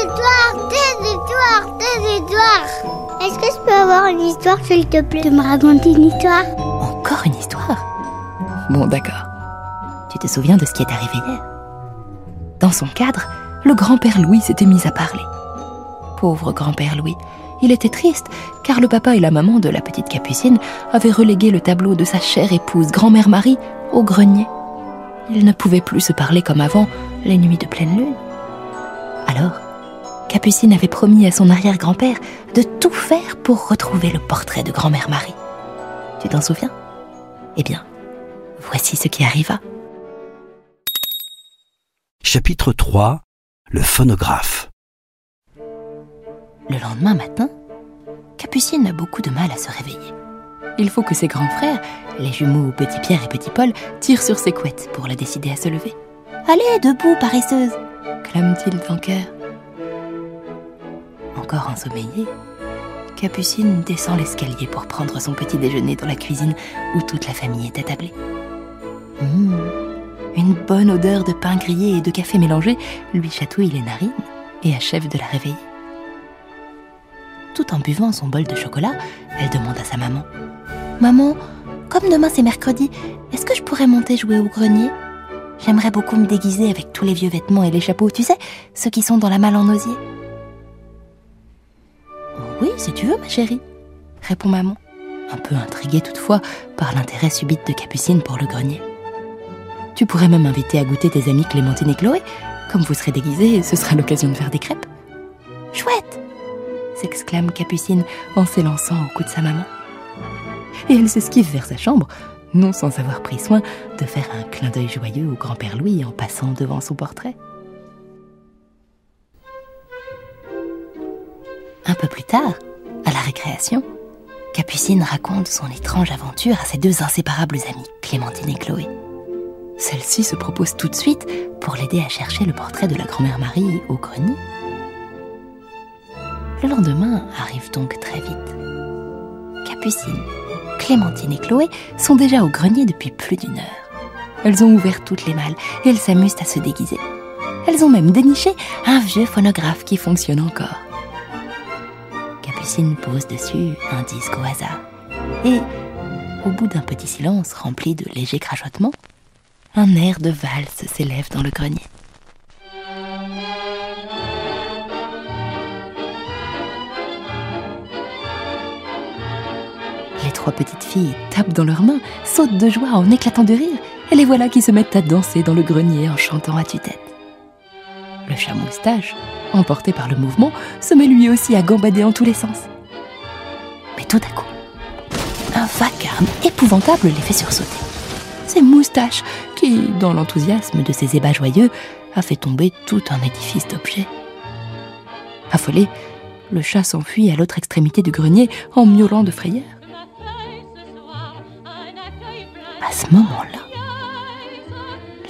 Histoires, des histoires, des histoires. Est-ce que je peux avoir une histoire, s'il te plaît, de me raconter une histoire? Encore une histoire? Bon, d'accord. Tu te souviens de ce qui est arrivé hier? Dans son cadre, le grand-père Louis s'était mis à parler. Pauvre grand-père Louis, il était triste car le papa et la maman de la petite capucine avaient relégué le tableau de sa chère épouse, grand-mère Marie, au grenier. Ils ne pouvaient plus se parler comme avant les nuits de pleine lune. Alors, Capucine avait promis à son arrière-grand-père de tout faire pour retrouver le portrait de grand-mère Marie. Tu t'en souviens? Eh bien, voici ce qui arriva. Chapitre 3 Le phonographe. Le lendemain matin, Capucine a beaucoup de mal à se réveiller. Il faut que ses grands frères, les jumeaux Petit Pierre et Petit Paul, tirent sur ses couettes pour la décider à se lever. Allez, debout, paresseuse clame-t-il en chœur. Encore ensommeillée, Capucine descend l'escalier pour prendre son petit déjeuner dans la cuisine où toute la famille est attablée. Mmh, une bonne odeur de pain grillé et de café mélangé lui chatouille les narines et achève de la réveiller. Tout en buvant son bol de chocolat, elle demande à sa maman Maman, comme demain c'est mercredi, est-ce que je pourrais monter jouer au grenier? J'aimerais beaucoup me déguiser avec tous les vieux vêtements et les chapeaux, tu sais, ceux qui sont dans la malle en osier. Oui, si tu veux, ma chérie, répond maman, un peu intriguée toutefois par l'intérêt subit de Capucine pour le grenier. Tu pourrais même inviter à goûter tes amis Clémentine et Chloé. Comme vous serez déguisés, ce sera l'occasion de faire des crêpes. Chouette s'exclame Capucine en s'élançant au cou de sa maman. Et elle s'esquive vers sa chambre, non sans avoir pris soin de faire un clin d'œil joyeux au grand-père Louis en passant devant son portrait. Un peu plus tard, à la récréation, Capucine raconte son étrange aventure à ses deux inséparables amies, Clémentine et Chloé. Celle-ci se propose tout de suite pour l'aider à chercher le portrait de la grand-mère Marie au grenier. Le lendemain arrive donc très vite. Capucine, Clémentine et Chloé sont déjà au grenier depuis plus d'une heure. Elles ont ouvert toutes les malles et elles s'amusent à se déguiser. Elles ont même déniché un vieux phonographe qui fonctionne encore. Capucine pose dessus un disque au hasard. Et, au bout d'un petit silence rempli de légers crachotements, un air de valse s'élève dans le grenier. Les trois petites filles tapent dans leurs mains, sautent de joie en éclatant de rire, et les voilà qui se mettent à danser dans le grenier en chantant à tue-tête. Le chat moustache, emporté par le mouvement, se met lui aussi à gambader en tous les sens. Mais tout à coup, un vacarme épouvantable les fait sursauter. C'est Moustache qui, dans l'enthousiasme de ses ébats joyeux, a fait tomber tout un édifice d'objets. Affolé, le chat s'enfuit à l'autre extrémité du grenier en miaulant de frayeur. À ce moment-là,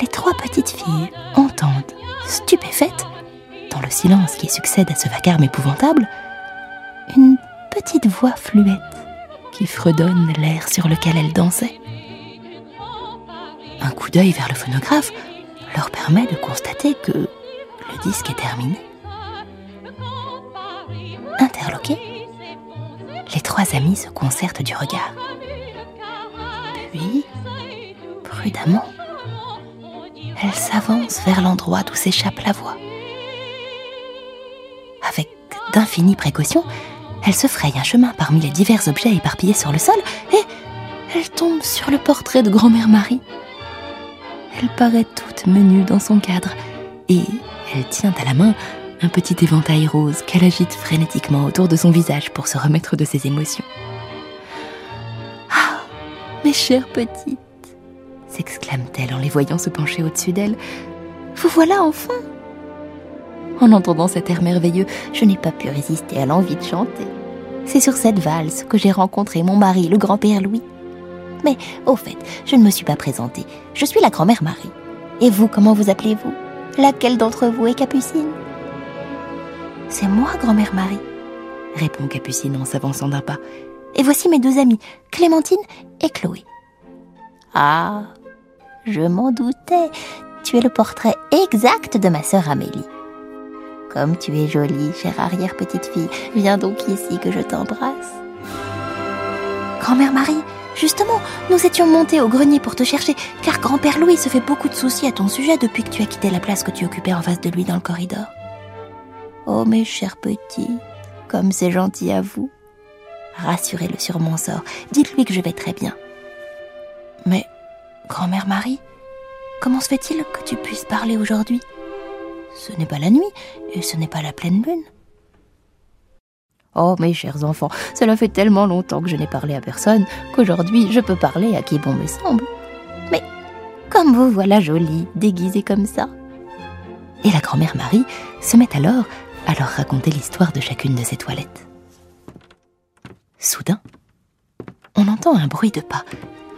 les trois petites filles entendent, dans le silence qui succède à ce vacarme épouvantable, une petite voix fluette qui fredonne l'air sur lequel elles dansaient. Un coup d'œil vers le phonographe leur permet de constater que le disque est terminé. Interloquées, les trois amies se concertent du regard. Puis, prudemment, elles s'avancent vers l'endroit d'où s'échappe la voix. Avec d'infinies précautions, elles se frayent un chemin parmi les divers objets éparpillés sur le sol et elles tombent sur le portrait de grand-mère Marie. Elle paraît toute menue dans son cadre et elle tient à la main un petit éventail rose qu'elle agite frénétiquement autour de son visage pour se remettre de ses émotions. Ah, mes chères petites, s'exclame-t-elle en les voyant se pencher au-dessus d'elle, vous voilà enfin En entendant cet air merveilleux, je n'ai pas pu résister à l'envie de chanter. C'est sur cette valse que j'ai rencontré mon mari, le grand-père Louis. Mais au fait, je ne me suis pas présentée. Je suis la grand-mère Marie. Et vous, comment vous appelez-vous? Laquelle d'entre vous est Capucine? C'est moi, grand-mère Marie, répond Capucine en s'avançant d'un pas. Et voici mes deux amies, Clémentine et Chloé. Ah, je m'en doutais. Tu es le portrait exact de ma sœur Amélie. Comme tu es jolie, chère arrière-petite-fille, viens donc ici que je t'embrasse. Grand-mère Marie, justement, nous étions montés au grenier pour te chercher, car grand-père Louis se fait beaucoup de soucis à ton sujet depuis que tu as quitté la place que tu occupais en face de lui dans le corridor. Oh mes chers petits, comme c'est gentil à vous. Rassurez-le sur mon sort, dites-lui que je vais très bien. Mais, grand-mère Marie, comment se fait-il que tu puisses parler aujourd'hui? Ce n'est pas la nuit, et ce n'est pas la pleine lune. Oh, mes chers enfants, cela fait tellement longtemps que je n'ai parlé à personne qu'aujourd'hui je peux parler à qui bon me semble. Mais comme vous voilà jolie, déguisée comme ça. Et la grand-mère Marie se met alors à leur raconter l'histoire de chacune de ses toilettes. Soudain, on entend un bruit de pas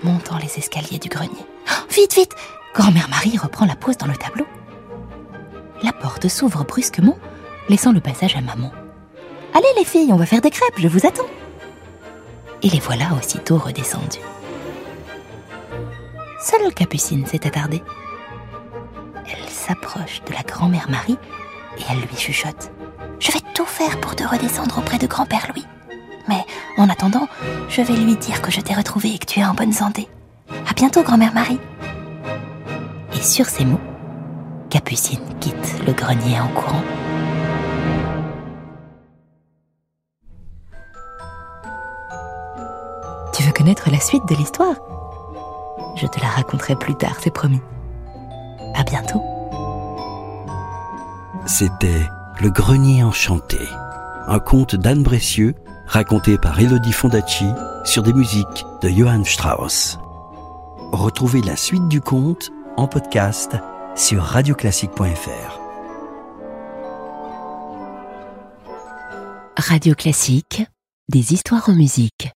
montant les escaliers du grenier. Oh, vite, vite Grand-mère Marie reprend la pose dans le tableau. La porte s'ouvre brusquement, laissant le passage à maman. Allez les filles, on va faire des crêpes, je vous attends. Et les voilà aussitôt redescendues. Seule Capucine s'est attardée. Elle s'approche de la grand-mère Marie et elle lui chuchote. Je vais tout faire pour te redescendre auprès de grand-père Louis. Mais en attendant, je vais lui dire que je t'ai retrouvé et que tu es en bonne santé. À bientôt, grand-mère Marie. Et sur ces mots, Capucine quitte le grenier en courant. Tu veux connaître la suite de l'histoire? Je te la raconterai plus tard, c'est promis. À bientôt. C'était Le Grenier Enchanté, un conte d'Anne Bressieux raconté par Elodie Fondacci sur des musiques de Johann Strauss. Retrouvez la suite du conte en podcast sur radioclassique.fr. Radio Classique, des histoires en musique.